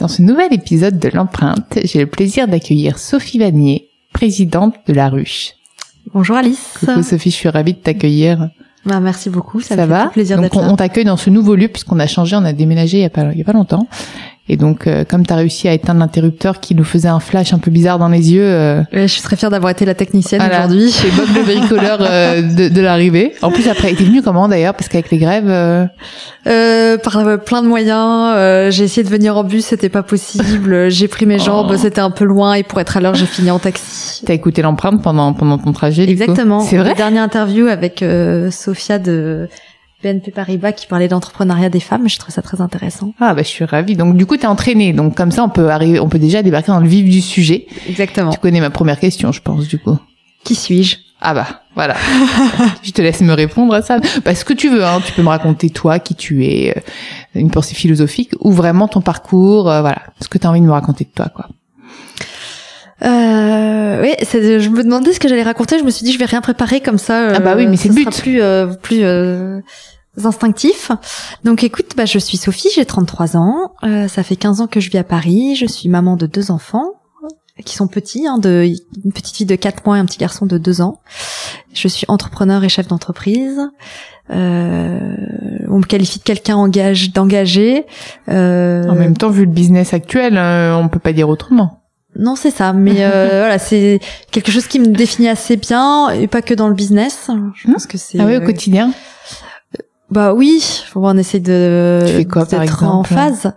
Dans ce nouvel épisode de l'empreinte, j'ai le plaisir d'accueillir Sophie Vanier, présidente de La Ruche. Bonjour Alice. Coucou Sophie, je suis ravie de t'accueillir. Bah, merci beaucoup, ça, Ça me fait va plaisir d'être on, là. on t'accueille dans ce nouveau lieu puisqu'on a changé, on a déménagé il y a pas, il y a pas longtemps. Et donc euh, comme tu as réussi à éteindre l'interrupteur qui nous faisait un flash un peu bizarre dans les yeux, euh, Ouais, je suis très fière d'avoir été la technicienne voilà, aujourd'hui. c'est Bob le bricoleur euh, de, de l'arrivée. En plus après, t'es venu comment d'ailleurs Parce qu'avec les grèves, euh, Euh, par euh, plein de moyens, euh, j'ai essayé de venir en bus, c'était pas possible. J'ai pris mes jambes, Oh. c'était un peu loin et pour être à l'heure, j'ai fini en taxi. t'as écouté l'empreinte pendant pendant ton trajet. du coup? Exactement. C'est vrai? La dernière interview avec euh, Sophia de BNP Paribas qui parlait d'entrepreneuriat des femmes, je trouve ça très intéressant. Ah bah je suis ravie. Donc du coup t'es entraîné. Donc comme ça on peut arriver, on peut déjà débarquer dans le vif du sujet. Exactement. Tu connais ma première question, je pense du coup. Qui suis-je? Ah bah voilà. je te laisse me répondre à ça. Bah, ce que tu veux, hein. tu peux me raconter toi qui tu es, euh, une pensée philosophique ou vraiment ton parcours, euh, voilà, ce que tu as envie de me raconter de toi quoi. Euh, oui, c'est- je me demandais ce que j'allais raconter. Je me suis dit, je vais rien préparer comme ça. euh, Ah bah oui, mais c'est ce le sera but. plus euh, plus euh, instinctif. Donc écoute, bah je suis Sophie, j'ai 33 ans. Euh, ça fait 15 ans que je vis à Paris. Je suis maman de deux enfants euh, qui sont petits, hein, de une petite fille de 4 mois et un petit garçon de 2 ans. Je suis entrepreneur et chef d'entreprise. Euh, on me qualifie de quelqu'un engage d'engagé. Euh, En même temps, vu le business actuel, euh, on peut pas dire autrement. Non, c'est ça. Mais euh, voilà, c'est quelque chose qui me définit assez bien et pas que dans le business. Je Hmm. pense que c'est. Ah oui, au euh, quotidien. bah oui, on essaie de. Tu fais quoi, par d'être en exemple? phase.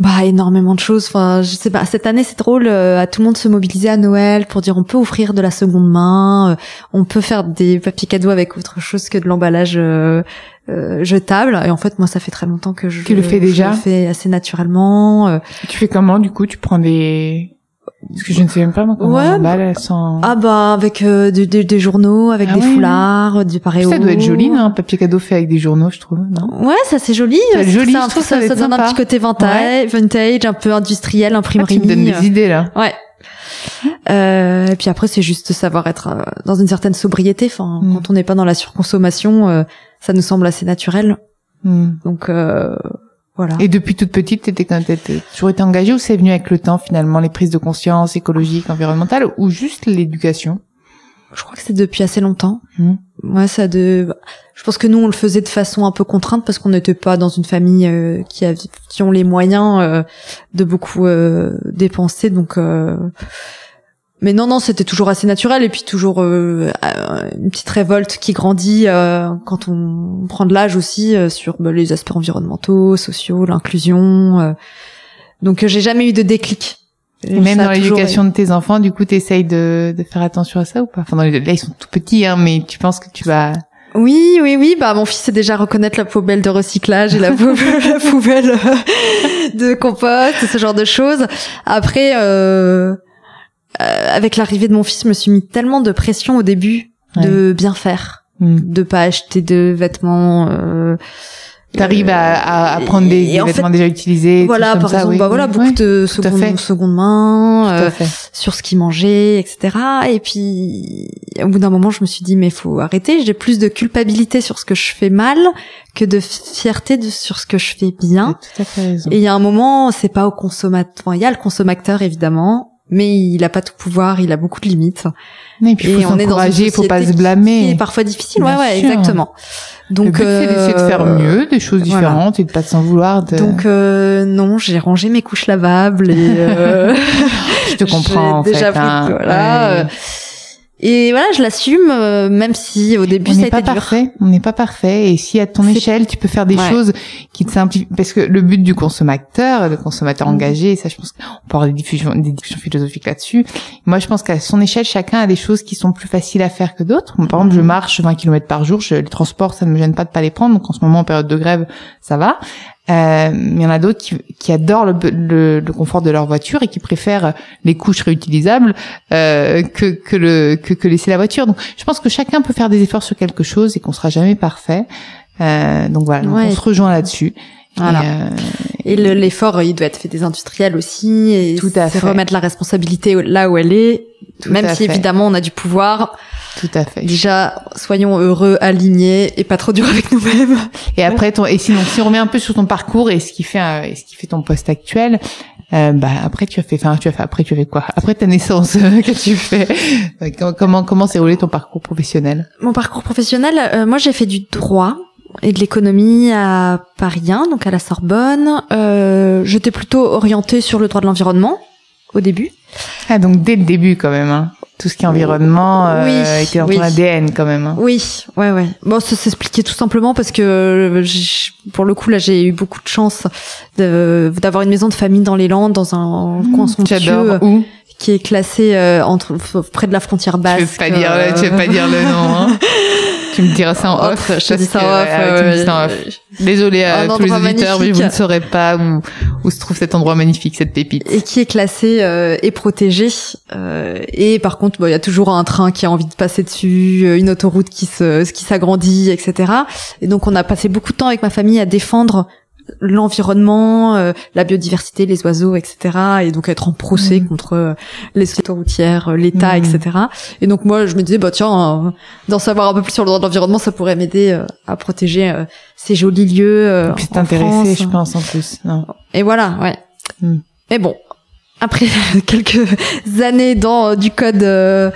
Bah énormément de choses. Enfin, je sais pas. Cette année, c'est drôle. euh, à tout le monde se mobiliser à Noël pour dire on peut offrir de la seconde main, euh, on peut faire des papiers cadeaux avec autre chose que de l'emballage euh, euh, jetable. Et en fait, moi, ça fait très longtemps que je. Tu le fais déjà Je le fais assez naturellement. euh, Tu fais comment du coup? Tu prends des parce que je ne sais même pas moi comment Ouais, on emballe. Ah bah avec euh, des, des- des journaux, avec Ah des ouais. foulards, du paréo. ça doit être joli, non Un papier cadeau fait avec des journaux, je trouve, non? Ouais, ça c'est joli. Ça joli, je trouve ça donne un petit côté vintage, vintage, un peu industriel, Ah, imprimerie. Tu me donnes des idées là. Ouais. Euh, et puis après, c'est juste savoir être euh, dans une certaine sobriété. Enfin, Mm. quand on n'est pas dans la surconsommation, euh, ça nous semble assez naturel. Hmm. Donc euh, voilà. Et depuis toute petite, t'étais toujours été engagée ou c'est venu avec le temps finalement les prises de conscience écologiques, environnementales ou juste l'éducation? Je crois que c'est depuis assez longtemps. Mm. Ouais, ça de. Je pense que nous on le faisait de façon un peu contrainte parce qu'on n'était pas dans une famille euh, qui a qui ont les moyens euh, de beaucoup euh, dépenser, donc. Mais non, non, c'était toujours assez naturel et puis toujours euh, euh, une petite révolte qui grandit euh, quand on prend de l'âge aussi euh, sur bah, les aspects environnementaux, sociaux, l'inclusion. euh. Donc euh, j'ai jamais eu de déclic. Et même dans l'éducation de tes enfants, du coup, t'essayes de, de faire attention à ça ou pas? Enfin, dans les- là, ils sont tout petits, hein, mais tu penses que tu vas... Oui, oui, oui. Bah, mon fils sait déjà reconnaître la poubelle de recyclage et la poubelle, la poubelle de compost, ce genre de choses. Après, euh, avec l'arrivée de mon fils, je me suis mis tellement de pression au début de bien faire. Hmm. de pas acheter de vêtements. Euh, T'arrives à, à, à prendre des, vêtements fait, déjà utilisés. voilà, tout par comme ça, exemple, oui. bah voilà, beaucoup de seconde, seconde main. Euh, sur ce qu'ils mangeaient, etc. Et puis, au bout d'un moment, je me suis dit, mais faut arrêter. J'ai plus de culpabilité sur ce que je fais mal que de fierté de, sur ce que je fais bien. T'as tout à fait raison. Et il y a un moment, c'est pas au consommateur. Enfin, il y a le consommateur, évidemment, mais il a pas tout pouvoir, il a beaucoup de limites. Et puis, il faut on est dans une faut pas se blâmer. qui est parfois difficile. Bien ouais, ouais, sûr. exactement. Donc, c'est d'essayer de faire euh, mieux, des choses voilà. différentes et de pas s'en vouloir. De... Donc euh, non, j'ai rangé mes couches lavables et euh, je te comprends, en déjà fait. pris, hein. voilà. Ouais. Et voilà, je l'assume, euh, même si au début on ça a pas été dur. parfait, on n'est pas parfait. Et si à ton échelle, tu peux faire des Ouais. choses qui te simplifient, parce que le but du consommateur, le consommateur Mhm. engagé, ça, je pense qu'on peut avoir des discussions, des discussions philosophiques là-dessus. Moi, je pense qu'à son échelle, chacun a des choses qui sont plus faciles à faire que d'autres. Par exemple, je Mhm. marche 20 km par jour, je, les transports, ça ne me gêne pas de pas les prendre. Donc, en ce moment, en période de grève, ça va. Euh, mais il y en a d'autres qui, qui adorent le, le, le confort de leur voiture et qui préfèrent les couches réutilisables euh, que, que, le, que, que laisser la voiture. Donc, je pense que chacun peut faire des efforts sur quelque chose et qu'on sera jamais parfait. Euh, donc voilà, donc Ouais. on se rejoint là-dessus. Voilà. Et, euh, Et l'effort, il doit être fait des industriels aussi. Et Tout à fait. remettre la responsabilité là où elle est. Tout même si fait. évidemment on a du pouvoir. Tout à fait. Déjà, soyons heureux, alignés et pas trop durs avec nous-mêmes. Et après, ton, et sinon, si on revient un peu sur ton parcours et ce qui fait, euh, et ce qui fait ton poste actuel, euh, bah après tu as fait, enfin tu as fait, après tu as fait quoi? Après ta naissance, euh, que tu fais comment- Comment comment s'est roulé ton parcours professionnel? Mon parcours professionnel, euh, moi j'ai fait du droit et de l'économie à Paris 1, donc à la Sorbonne. Euh, J'étais plutôt orientée sur le droit de l'environnement au début. Ah donc dès le début quand même, hein. Tout ce qui est environnement euh, Oui, était dans oui. ton ADN quand même. Hein. Oui, ouais, ouais. Bon, ça s'expliquait tout simplement parce que euh, pour le coup là, j'ai eu beaucoup de chance d'avoir une maison de famille dans les Landes, dans un coin somptueux. Où? qui est classé euh, entre près de la frontière Tu basque. veux pas dire, euh, tu veux pas dire le nom. Hein. tu me diras ça en off. autre, je te dis ça en off. ouais, tu me dis ouais, ça en off. ouais. Désolée Un à tous les auditeurs, mais vous ne saurez pas où, où se trouve cet endroit magnifique, cette pépite. et qui est classé euh, et protégé. Euh, et par contre, bah, il y a toujours un train qui a envie de passer dessus, euh, une autoroute qui se qui s'agrandit, etc. Et donc, on a passé beaucoup de temps avec ma famille à défendre l'environnement, euh, la biodiversité, les oiseaux, etc. Et donc être en procès Mhm. contre euh, les sociétés routières, euh, l'État, etc. Et donc moi, je me disais, bah tiens, euh, d'en savoir un peu plus sur le droit de l'environnement, ça pourrait m'aider à protéger ces jolis lieux. Et intéressé, France. je pense en plus. Non. Et voilà, ouais. Hmm. Mais bon, après quelques années dans du code, euh,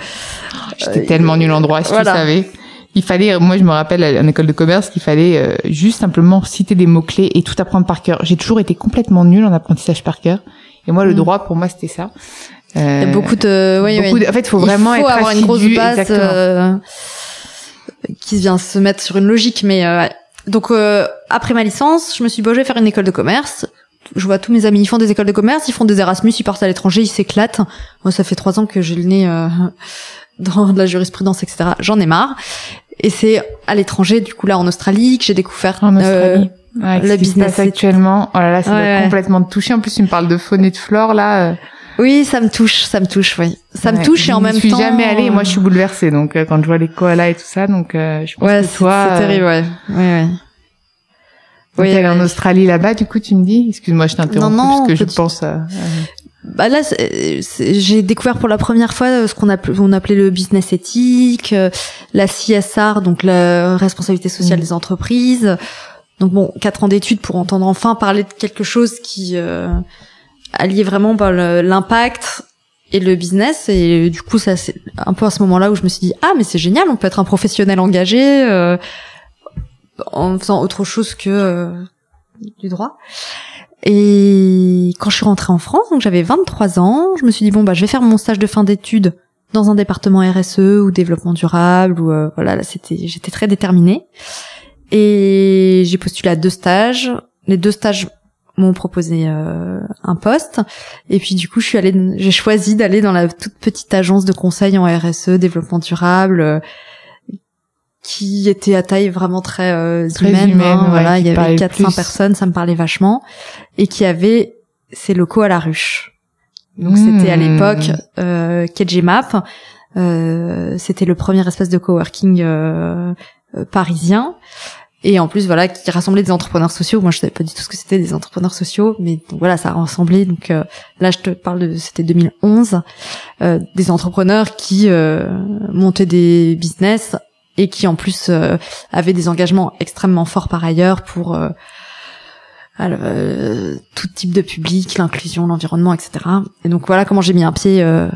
J'étais tellement nul en droit, si voilà. tu savais. Il fallait, moi je me rappelle en école de commerce qu'il fallait euh, juste simplement citer des mots-clés et tout apprendre par cœur. J'ai toujours été complètement nulle en apprentissage par cœur. Et moi, le Mm. droit, pour moi, c'était ça. Euh, il y a beaucoup de, oui, beaucoup de- En fait, il faut Il vraiment faut être avoir une grosse assidu, base euh, qui vient se mettre sur une logique. Mais euh, donc euh, après ma licence, je me suis dit, bon, je vais faire une école de commerce. Je vois tous mes amis, ils font des écoles de commerce, ils font des Erasmus, ils partent à l'étranger, ils s'éclatent. Moi, ça fait trois ans que j'ai le nez dans de la jurisprudence, etc. J'en ai marre. Et c'est à l'étranger, du coup là en Australie, que j'ai découvert En euh, Australie. Ouais, avec le business actuellement? Oh là là, ça Ouais, doit ouais. complètement te toucher. En plus, tu me parles de faune et de flore, là. euh, Oui, ça me touche, ça me touche, oui. Ça me ouais. touche et en même suis temps. jamais allée. et Moi, je suis bouleversée. Donc, euh, quand je vois les koalas et tout ça, donc, euh, je pense Ouais, que c'est toi, c'est euh, terrible, ouais. Ouais, ouais. donc, Oui, elle est en ouais. Australie là-bas, du coup, tu me dis? Excuse-moi, je t'interromps parce que je pense à... Bah là, j'ai découvert pour la première fois euh, ce qu'on appelait, on appelait le business éthique, euh, la CSR, donc la responsabilité sociale Mm. des entreprises. Donc bon, quatre ans d'études pour entendre enfin parler de quelque chose qui euh, alliait vraiment bah, l'impact et le business. Et du coup, ça c'est un peu à ce moment-là où je me suis dit ah mais c'est génial, on peut être un professionnel engagé euh, en faisant autre chose que euh, du droit. Et quand je suis rentrée en France, donc j'avais 23 ans, je me suis dit bon bah je vais faire mon stage de fin d'études dans un département RSE ou développement durable ou euh, voilà là c'était j'étais très déterminée et j'ai postulé à deux stages. Les deux stages m'ont proposé euh, un poste et puis du coup je suis allée j'ai choisi d'aller dans la toute petite agence de conseil en RSE développement durable euh, qui était à taille vraiment très, euh, Très humaine, humaine, hein, ouais, voilà, il y avait parlait 400 plus. personnes, ça me parlait vachement et qui avait ses locaux à la ruche. Donc Mmh. c'était à l'époque euh, KG Map Euh, c'était le premier espace de coworking euh, euh, parisien. Et en plus, voilà, qui rassemblait des entrepreneurs sociaux. Moi, je savais pas du tout ce que c'était des entrepreneurs sociaux, mais donc, voilà, ça a rassemblé. Donc là, je te parle de, c'était 2011, des entrepreneurs qui montaient des business et qui en plus avaient des engagements extrêmement forts par ailleurs pour alors, euh, tout type de public, l'inclusion, l'environnement, etc. Et donc voilà comment j'ai mis un pied euh,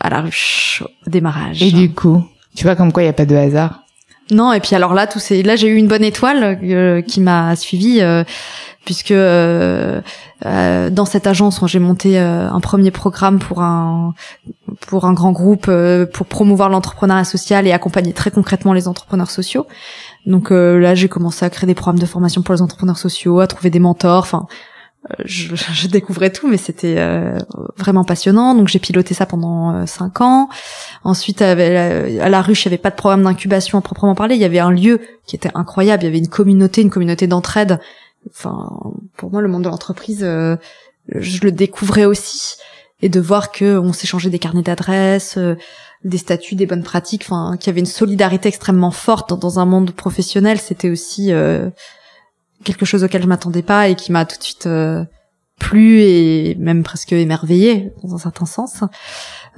à la ruche au démarrage. Et du coup, tu vois comme quoi il n'y a pas de hasard. Non, et puis alors là, tout c'est là j'ai eu une bonne étoile euh, qui m'a suivi puisque dans cette agence j'ai monté un premier programme pour un pour un grand groupe pour promouvoir l'entrepreneuriat social et accompagner très concrètement les entrepreneurs sociaux. Donc euh, là, j'ai commencé à créer des programmes de formation pour les entrepreneurs sociaux, à trouver des mentors. Enfin, euh, je, je, découvrais tout, mais c'était euh, vraiment passionnant. Donc j'ai piloté ça pendant cinq ans. Ensuite, à la, ruche, il n'y avait pas de programme d'incubation à proprement parler. Il y avait un lieu qui était incroyable. Il y avait une communauté, une communauté d'entraide. Enfin, pour moi, le monde de l'entreprise, je le découvrais aussi. Et de voir que on s'échangeait des carnets d'adresses, des statuts, des bonnes pratiques, enfin, qu'il y avait une solidarité extrêmement forte dans, un monde professionnel, c'était aussi euh, quelque chose auquel je m'attendais pas et qui m'a tout de suite euh, plu et même presque émerveillé dans un certain sens.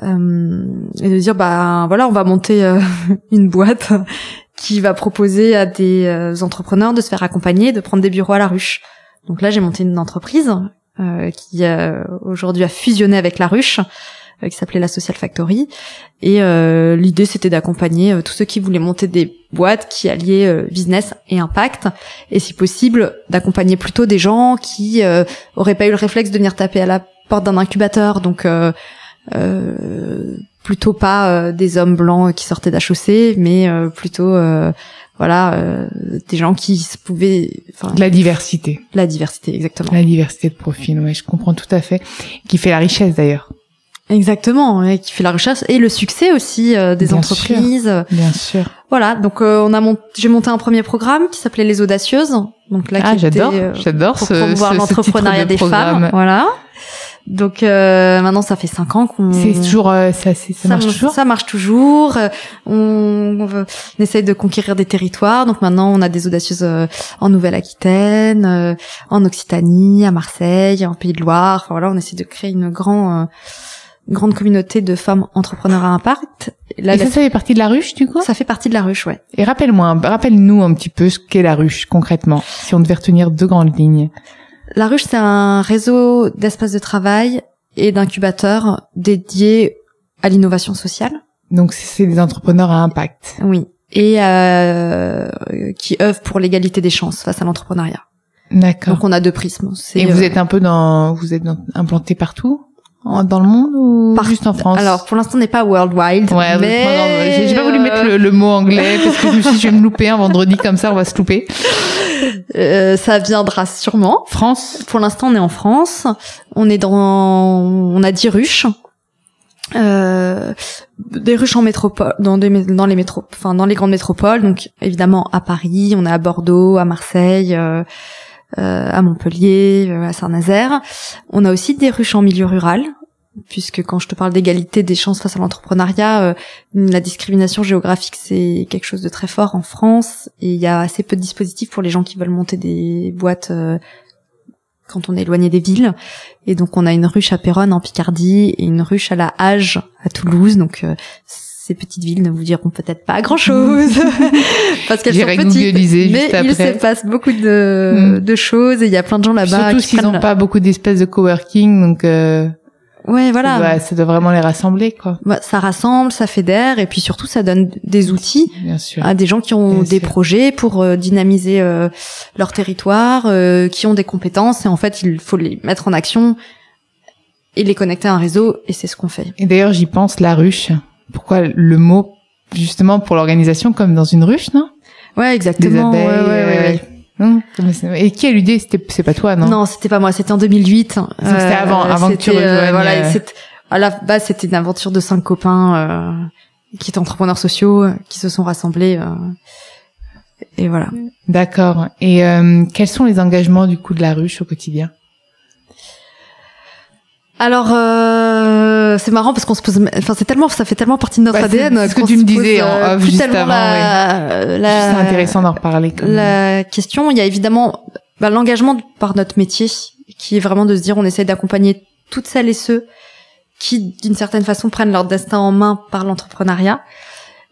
Euh, et de dire bah voilà, on va monter une boîte qui va proposer à des entrepreneurs de se faire accompagner, de prendre des bureaux à la ruche. Donc là, j'ai monté une entreprise qui aujourd'hui a fusionné avec la ruche euh, qui s'appelait la Social Factory. Et euh, l'idée, c'était d'accompagner euh, tous ceux qui voulaient monter des boîtes qui alliaient business et impact, et si possible, d'accompagner plutôt des gens qui auraient pas eu le réflexe de venir taper à la porte d'un incubateur, donc plutôt pas des hommes blancs qui sortaient d'HEC, mais plutôt voilà des gens qui pouvaient la diversité. La diversité exactement. La diversité de profil ouais je comprends tout à fait. Qui fait la richesse d'ailleurs Exactement, et qui fait la recherche et le succès aussi euh, des entreprises. bien sûr. Voilà, donc euh, on a mont... j'ai monté un premier programme qui s'appelait les audacieuses. Donc là, ah, j'adore, euh, j'adore pour ce, promouvoir l'entrepreneuriat des femmes. Voilà. Donc maintenant, ça fait cinq ans qu'on. C'est toujours ça, ça, ça, marche toujours. Ça marche toujours. On, on, essaye de conquérir des territoires. Donc maintenant, on a des audacieuses en Nouvelle-Aquitaine, en Occitanie, à Marseille, en Pays de Loire. Enfin voilà, on essaie de créer une grande grande communauté de femmes entrepreneurs à impact. Là, et ça, ça fait partie de la ruche, du coup? Ça fait partie de la ruche, ouais. Et rappelle-moi, rappelle-nous un petit peu ce qu'est la ruche, concrètement, si on devait retenir deux grandes lignes. La ruche, c'est un réseau d'espaces de travail et d'incubateurs dédiés à l'innovation sociale. Donc, c'est des entrepreneurs à impact. Oui. Et euh, qui œuvrent pour l'égalité des chances face à l'entrepreneuriat. D'accord. Donc, on a deux prismes. Et vous euh, êtes un peu dans... Vous êtes implanté partout? Dans le monde ou juste en France? Alors pour l'instant on n'est pas worldwide. Ouais, mais j'ai pas voulu mettre le, mot anglais parce que je me suis dit je vais me louper un vendredi comme ça on va se louper. Euh, ça viendra sûrement. France? Pour l'instant on est en France. On est dans on a 10 ruches. Euh, des ruches en métropole dans des dans les métro enfin dans les grandes métropoles donc évidemment à Paris on est à Bordeaux à Marseille euh, euh, à Montpellier, euh, à Saint-Nazaire. On a aussi des ruches en milieu rural, puisque quand je te parle d'égalité des chances face à l'entrepreneuriat, euh, la discrimination géographique c'est quelque chose de très fort en France et il y a assez peu de dispositifs pour les gens qui veulent monter des boîtes quand on est éloigné des villes. Et donc on a une ruche à Péronne en Picardie et une ruche à la Hage à Toulouse. Donc ces petites villes ne vous diront peut-être pas grand-chose parce qu'elles sont petites, mais il se passe beaucoup de, hmm. de choses et il y a plein de gens là-bas. Surtout s'ils n'ont pas beaucoup d'espèces de coworking, donc. Euh... Ouais, voilà. Bah, ça doit vraiment les rassembler, quoi. Bah, ça rassemble, ça fédère, et puis surtout, ça donne des outils à des gens qui ont des projets pour euh, dynamiser euh, leur territoire, euh, qui ont des compétences, et en fait, il faut les mettre en action et les connecter à un réseau, et c'est ce qu'on fait. Et d'ailleurs, j'y pense, la ruche pourquoi le mot justement pour l'organisation comme dans une ruche, non? Ouais, exactement. Des abeilles, ouais, ouais, Et qui a l'idée C'était c'est pas toi, non? Non, c'était pas moi. C'était en 2008. Donc c'était avant, euh, avant que tu rejoignes. Euh, voilà, euh, à la base, c'était une aventure de cinq copains qui étaient entrepreneurs sociaux, qui se sont rassemblés. et voilà. D'accord. Et quels sont les engagements du coup de la ruche au quotidien? Alors euh, c'est marrant parce qu'on se pose, enfin c'est tellement, ça fait tellement partie de notre Bah, c'est ADN. ce que tu me disais en euh, off juste avant, la, la- C'est intéressant d'en reparler. La question. Il y a évidemment bah, l'engagement par notre métier, qui est vraiment de se dire on essaie d'accompagner toutes celles et ceux qui, d'une certaine façon, prennent leur destin en main par l'entrepreneuriat,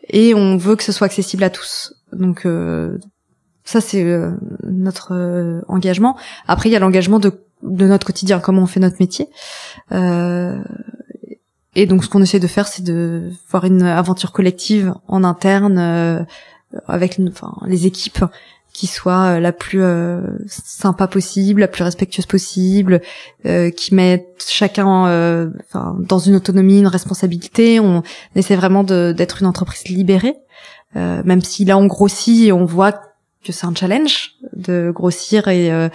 et on veut que ce soit accessible à tous. Donc euh, ça c'est euh, notre euh, engagement. Après il y a l'engagement de de notre quotidien, comment on fait notre métier. Euh, et donc ce qu'on essaie de faire, c'est de voir une aventure collective en interne euh, avec enfin, les équipes qui soit euh, la plus euh, sympa possible, la plus respectueuse possible, euh, qui mettent chacun euh, dans une autonomie, une responsabilité. On essaie vraiment d'être une entreprise libérée, euh, même si là on grossit et on voit que c'est un challenge de grossir et euh,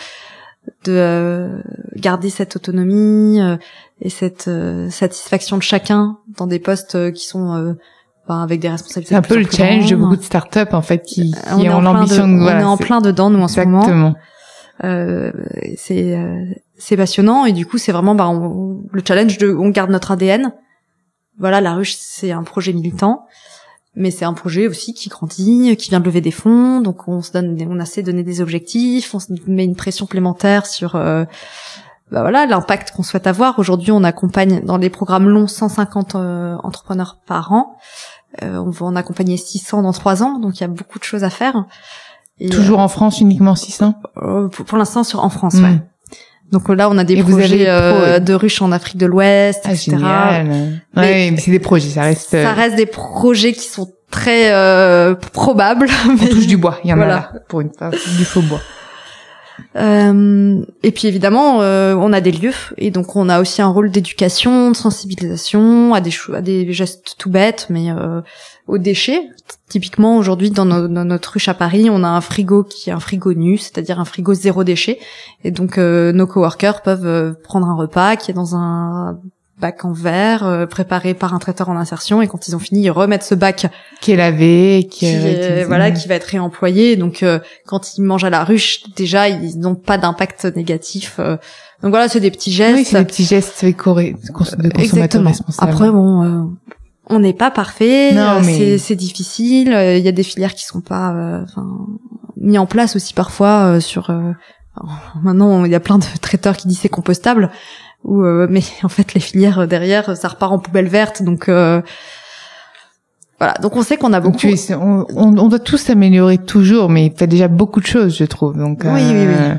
de euh, garder cette autonomie euh, et cette euh, satisfaction de chacun dans des postes qui sont ben, avec des responsabilités. C'est un peu le challenge de beaucoup de startups en fait qui, qui ont l'ambition de- de, voilà, on est en plein dedans nous en ce moment. Exactement. Euh, c'est euh, c'est passionnant et du coup c'est vraiment bah, on- le challenge de on garde notre ADN. Voilà, la ruche c'est un projet militant, mais c'est un projet aussi qui grandit, qui vient de lever des fonds, donc on se donne, des- on essaie de donner des objectifs, on se met une pression complémentaire sur euh, bah voilà l'impact qu'on souhaite avoir. Aujourd'hui, on accompagne dans les programmes longs 150 euh, entrepreneurs par an. Euh, on va en accompagner 600 dans trois ans, donc il y a beaucoup de choses à faire. Et, Toujours en France uniquement 600 euh, pour, pour l'instant sur en France, Mm. ouais. Donc euh, là, on a des Et projets euh, pro- de ruches en Afrique de l'Ouest, Ah etc. génial. Mais- ouais, mais c'est des projets, ça reste. euh, Ça reste des projets qui sont très euh, probables. On mais- touche du bois, il y en Voilà. a là pour une fois, du faux bois. Euh, et puis évidemment, euh, on a des lieux et donc on a aussi un rôle d'éducation, de sensibilisation à des gestes tout bêtes, mais euh, aux déchets. Typiquement aujourd'hui dans, dans notre ruche à Paris, on a un frigo qui est un frigo nu, c'est-à-dire un frigo zéro déchet. Et donc euh, nos coworkers peuvent prendre un repas qui est dans un bac en verre euh, préparé par un traiteur en insertion et quand ils ont fini ils remettent ce bac Qui est lavé, qui, qui est voilà qui va être réemployé. Donc euh, quand ils mangent à la ruche déjà ils n'ont pas d'impact négatif euh. donc voilà c'est des petits gestes. Oui, c'est des petits gestes de cons- de consommateurs exactement. responsables. après bon euh, on n'est pas parfait mais- c'est difficile. Il y a des filières qui sont pas mis en place aussi parfois sur alors, maintenant il y a plein de traiteurs qui disent c'est compostable ou euh, mais en fait les filières euh, derrière ça repart en poubelle verte donc euh, voilà donc on sait qu'on a beaucoup es, on, on, on doit tous s'améliorer toujours, mais il fait déjà beaucoup de choses, je trouve. Donc, Oui, oui, oui.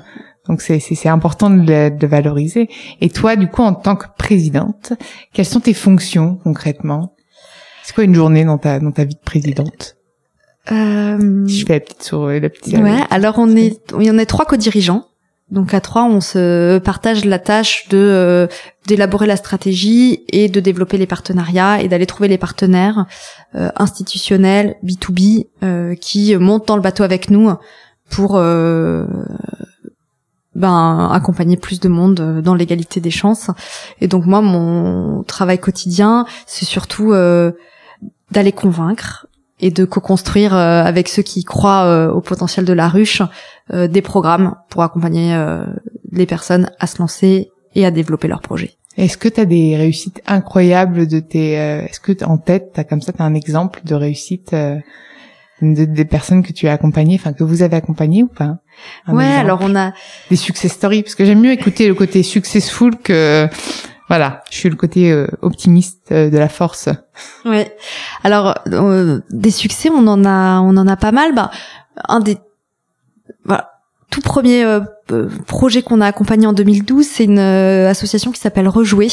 Donc c'est c'est important de le, de valoriser. Et toi, du coup, en tant que présidente, quelles sont tes fonctions concrètement? C'est quoi une journée dans ta dans ta vie de présidente? Euh, je fais la petite sur la petite. Ouais, alors on est, il y en a trois co-dirigeants. Donc à trois, on se partage la tâche de euh, d'élaborer la stratégie et de développer les partenariats et d'aller trouver les partenaires euh, institutionnels B2B euh, qui montent dans le bateau avec nous pour ben accompagner plus de monde dans l'égalité des chances. Et donc moi, mon travail quotidien, c'est surtout d'aller convaincre et de co-construire euh, avec ceux qui croient euh, au potentiel de la ruche euh, des programmes pour accompagner euh, les personnes à se lancer et à développer leurs projets. Est-ce que tu as des réussites incroyables de tes euh, Est-ce que en tête, t'as comme ça, t'as un exemple de réussite euh, de, des personnes que tu as accompagnées, enfin que vous avez accompagnées ou pas? Un ouais, exemple. alors on a des success stories parce que j'aime mieux écouter le côté successful que voilà, je suis le côté euh, optimiste euh, de la force. ouais. Alors euh, des succès, on en a on en a pas mal. Bah un des voilà, tout premier euh, projet qu'on a accompagné en 2012, c'est une association qui s'appelle Rejouer.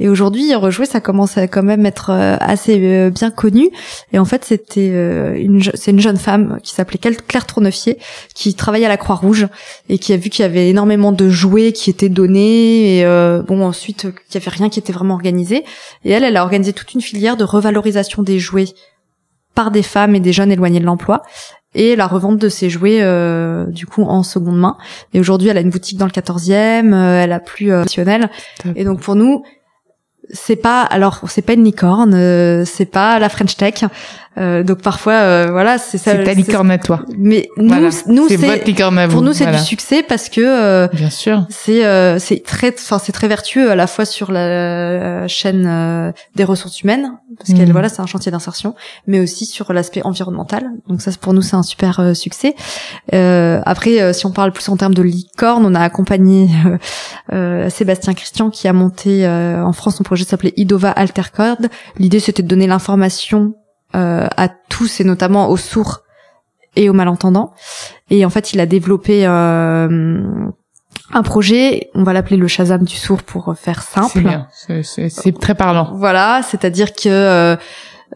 Et aujourd'hui, Rejouer, ça commence à quand même être euh, assez euh, bien connu. Et en fait, c'était euh, une, c'est une jeune femme qui s'appelait Claire Tournefier, qui travaillait à la Croix-Rouge et qui a vu qu'il y avait énormément de jouets qui étaient donnés et euh, bon ensuite qu'il y avait rien qui était vraiment organisé. Et elle, elle a organisé toute une filière de revalorisation des jouets par des femmes et des jeunes éloignés de l'emploi et la revente de ces jouets euh, du coup en seconde main. Et aujourd'hui, elle a une boutique dans le 14e, euh, elle a plus euh. Et donc pour nous, c'est pas alors c'est pas une licorne, euh, c'est pas la French Tech, Euh, donc parfois, euh, voilà, c'est ça. C'est ta licorne à toi. Mais nous, Voilà. nous c'est votre c'est licorne à vous. pour nous c'est Voilà. du succès parce que euh, Bien sûr. c'est euh, c'est très enfin c'est très vertueux à la fois sur la chaîne euh, des ressources humaines parce qu'elle Mhm. voilà c'est un chantier d'insertion mais aussi sur l'aspect environnemental donc ça pour nous c'est un super succès Euh, après euh, si on parle plus en termes de licorne on a accompagné Sébastien Christian qui a monté euh, en France son projet s'appelait Idova Altercode l'idée c'était de donner l'information à tous et notamment aux sourds et aux malentendants et en fait il a développé euh, un projet, on va l'appeler le Shazam du sourd pour faire simple. C'est- très parlant. Voilà, c'est-à-dire que euh,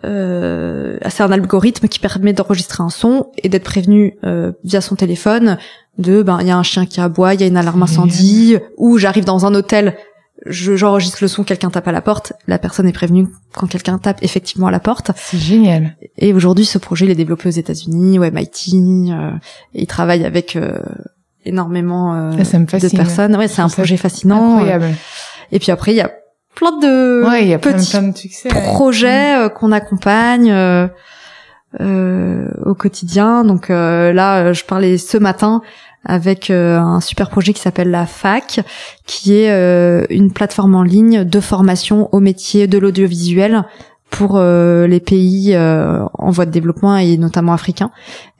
euh, c'est un algorithme qui permet d'enregistrer un son et d'être prévenu euh, via son téléphone de ben il y a un chien qui aboie, il y a une alarme incendie ou j'arrive dans un hôtel, je- j'enregistre le son, quelqu'un tape à la porte, la personne est prévenue quand quelqu'un tape effectivement à la porte. C'est génial. Et aujourd'hui, ce projet, il est développé aux États-Unis, au MIT. Euh, et il travaille avec euh, énormément euh, Ah, ça me de personnes. Ouais, c'est un projet fascinant. Incroyable. Et puis après, il y a plein de Ouais, y a petits plein de succès. projets euh, qu'on accompagne euh, euh, au quotidien. Donc euh, là, je parlais ce matin avec euh, un super projet qui s'appelle la FAC, qui est euh, une plateforme en ligne de formation au métier de l'audiovisuel pour euh, les pays euh, en voie de développement et notamment africains.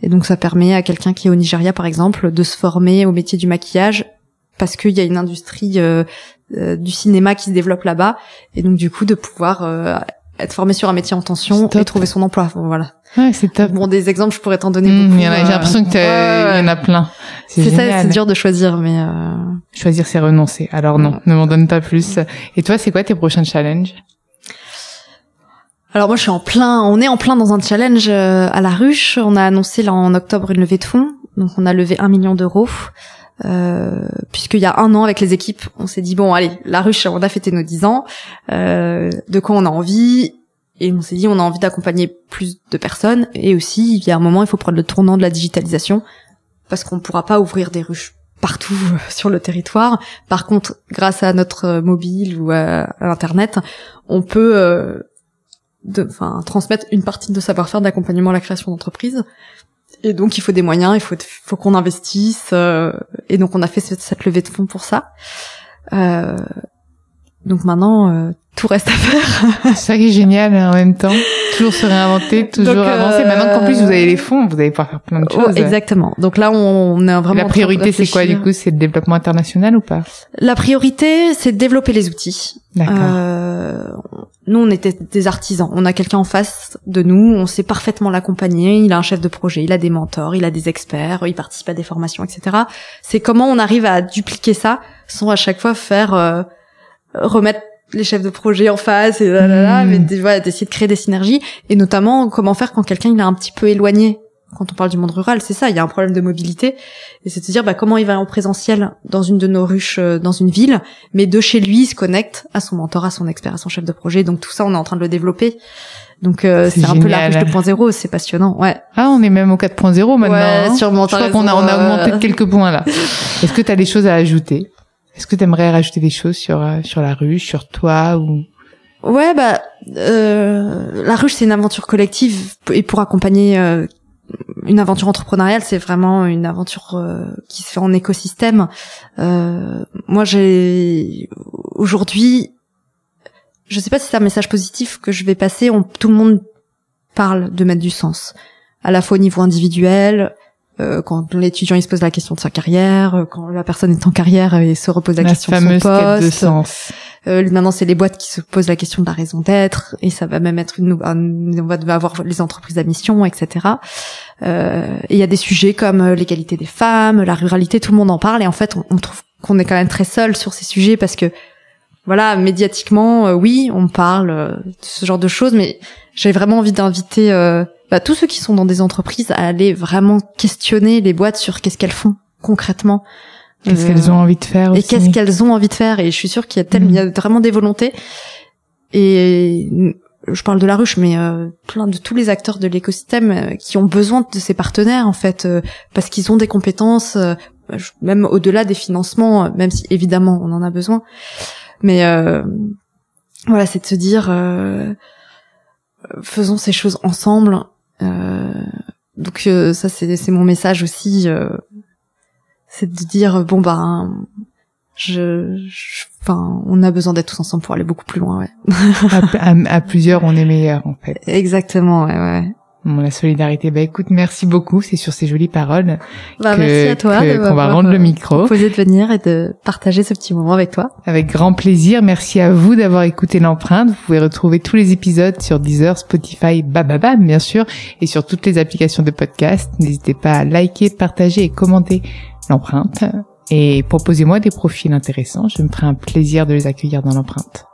Et donc ça permet à quelqu'un qui est au Nigeria par exemple de se former au métier du maquillage parce qu'il y a une industrie euh, euh, du cinéma qui se développe là-bas et donc du coup de pouvoir être formé sur un métier en tension et trouver son emploi. Bon, voilà. Ouais, c'est top. Bon des exemples je pourrais t'en donner Mmh, beaucoup. il y en a- J'ai euh, l'impression qu'il ouais, y en a plein. C'est ça, c'est dur de choisir mais euh, Choisir, c'est renoncer. Alors non, ne m'en donne pas plus. Et toi, c'est quoi tes prochains challenges? Alors moi je suis en plein, on est en plein dans un challenge euh, à la ruche. On a annoncé là en octobre une levée de fonds, donc on a levé un million d'euros. Euh, puisqu'il y a un an avec les équipes, on s'est dit bon allez, la ruche, on a fêté nos 10 ans, euh, de quoi on a envie, et on s'est dit on a envie d'accompagner plus de personnes, et aussi il y a un moment il faut prendre le tournant de la digitalisation, parce qu'on ne pourra pas ouvrir des ruches partout sur le territoire. Par contre, grâce à notre mobile ou à, Internet, on peut euh, transmettre une partie de savoir-faire d'accompagnement à la création d'entreprise. Et donc, il faut des moyens, il faut, faut qu'on investisse. euh, et donc, on a fait cette, cette levée de fonds pour ça. Euh, donc maintenant, euh, tout reste à faire. C'est ça qui est génial hein, en même temps. Toujours se réinventer, toujours Donc, euh, avancer. Maintenant qu'en plus vous avez les fonds, vous allez pouvoir faire plein de Oh, choses. exactement. Donc là, on, on est vraiment. en La priorité, c'est quoi du coup C'est le développement international ou pas? La priorité, c'est de développer les outils. D'accord. Nous, on était des artisans. On a quelqu'un en face de nous, on sait parfaitement l'accompagner. Il a un chef de projet, il a des mentors, il a des experts, il participe à des formations, etc. C'est comment on arrive à dupliquer ça sans à chaque fois faire euh, remettre les chefs de projet en face et là, là, là, Mmh. mais voilà, d'essayer de créer des synergies et notamment comment faire quand quelqu'un il est un petit peu éloigné. Quand on parle du monde rural, c'est ça, il y a un problème de mobilité et c'est de se dire bah, comment il va en présentiel dans une de nos ruches euh, dans une ville, mais de chez lui il se connecte à son mentor, à son expert, à son chef de projet. Donc tout ça, on est en train de le développer. Donc euh, C'est un peu la ruche 2.0, c'est passionnant. Ouais. Ah, on est même au 4.0 maintenant. Ouais, hein. sûrement, Je crois qu'on a, on a augmenté de quelques points là. Est-ce que tu as des choses à ajouter? Est-ce que tu aimerais rajouter des choses sur euh, sur la rue, sur toi ou? Ouais, bah euh, la ruche c'est une aventure collective et pour accompagner euh, une aventure entrepreneuriale, c'est vraiment une aventure euh, qui se fait en écosystème. Euh, moi, j'ai aujourd'hui, je sais pas si c'est un message positif que je vais passer. On, tout le monde parle de mettre du sens, à la fois au niveau individuel. euh, quand l'étudiant il se pose la question de sa carrière, euh, quand la personne est en carrière et se repose la, la question de son fameuse quête de poste, sens euh, maintenant, c'est les boîtes qui se posent la question de la raison d'être, et ça va même être une, un- on va avoir les entreprises à mission, etc. Euh, et il y a des sujets comme euh, l'égalité des femmes, la ruralité, tout le monde en parle, et en fait, on, trouve qu'on est quand même très seul sur ces sujets parce que, voilà, médiatiquement, euh, oui, on parle euh, de ce genre de choses, mais j'ai vraiment envie d'inviter bah, tous ceux qui sont dans des entreprises à aller vraiment questionner les boîtes sur qu'est-ce qu'elles font concrètement. Qu'est-ce Euh, qu'elles ont envie de faire et qu'est-ce qu'elles ont envie de faire et je suis sûre qu'il y a tellement il y a vraiment des volontés. Et je parle de la ruche mais euh, plein de tous les acteurs de l'écosystème euh, qui ont besoin de ces partenaires en fait euh, parce qu'ils ont des compétences même au-delà des financements même si évidemment on en a besoin. Mais euh, voilà c'est de se dire euh, faisons ces choses ensemble. Euh, donc euh, ça c'est mon message aussi, c'est de dire bon bah je, je- enfin on a besoin d'être tous ensemble pour aller beaucoup plus loin, ouais. à, à- à plusieurs, on est meilleur en fait. Exactement, ouais, ouais. Bon, la solidarité. Bah écoute, merci beaucoup. C'est sur ces jolies paroles Bah, que- merci à toi. qu'on va rendre le euh, micro. proposé de venir et de partager ce petit moment avec toi. Avec grand plaisir. Merci à vous d'avoir écouté l'empreinte. Vous pouvez retrouver tous les épisodes sur Deezer, Spotify, Bababam, bien sûr, et sur toutes les applications de podcast. N'hésitez pas à liker, partager et commenter l'empreinte. Et proposez-moi des profils intéressants. Je me ferai un plaisir de les accueillir dans l'empreinte.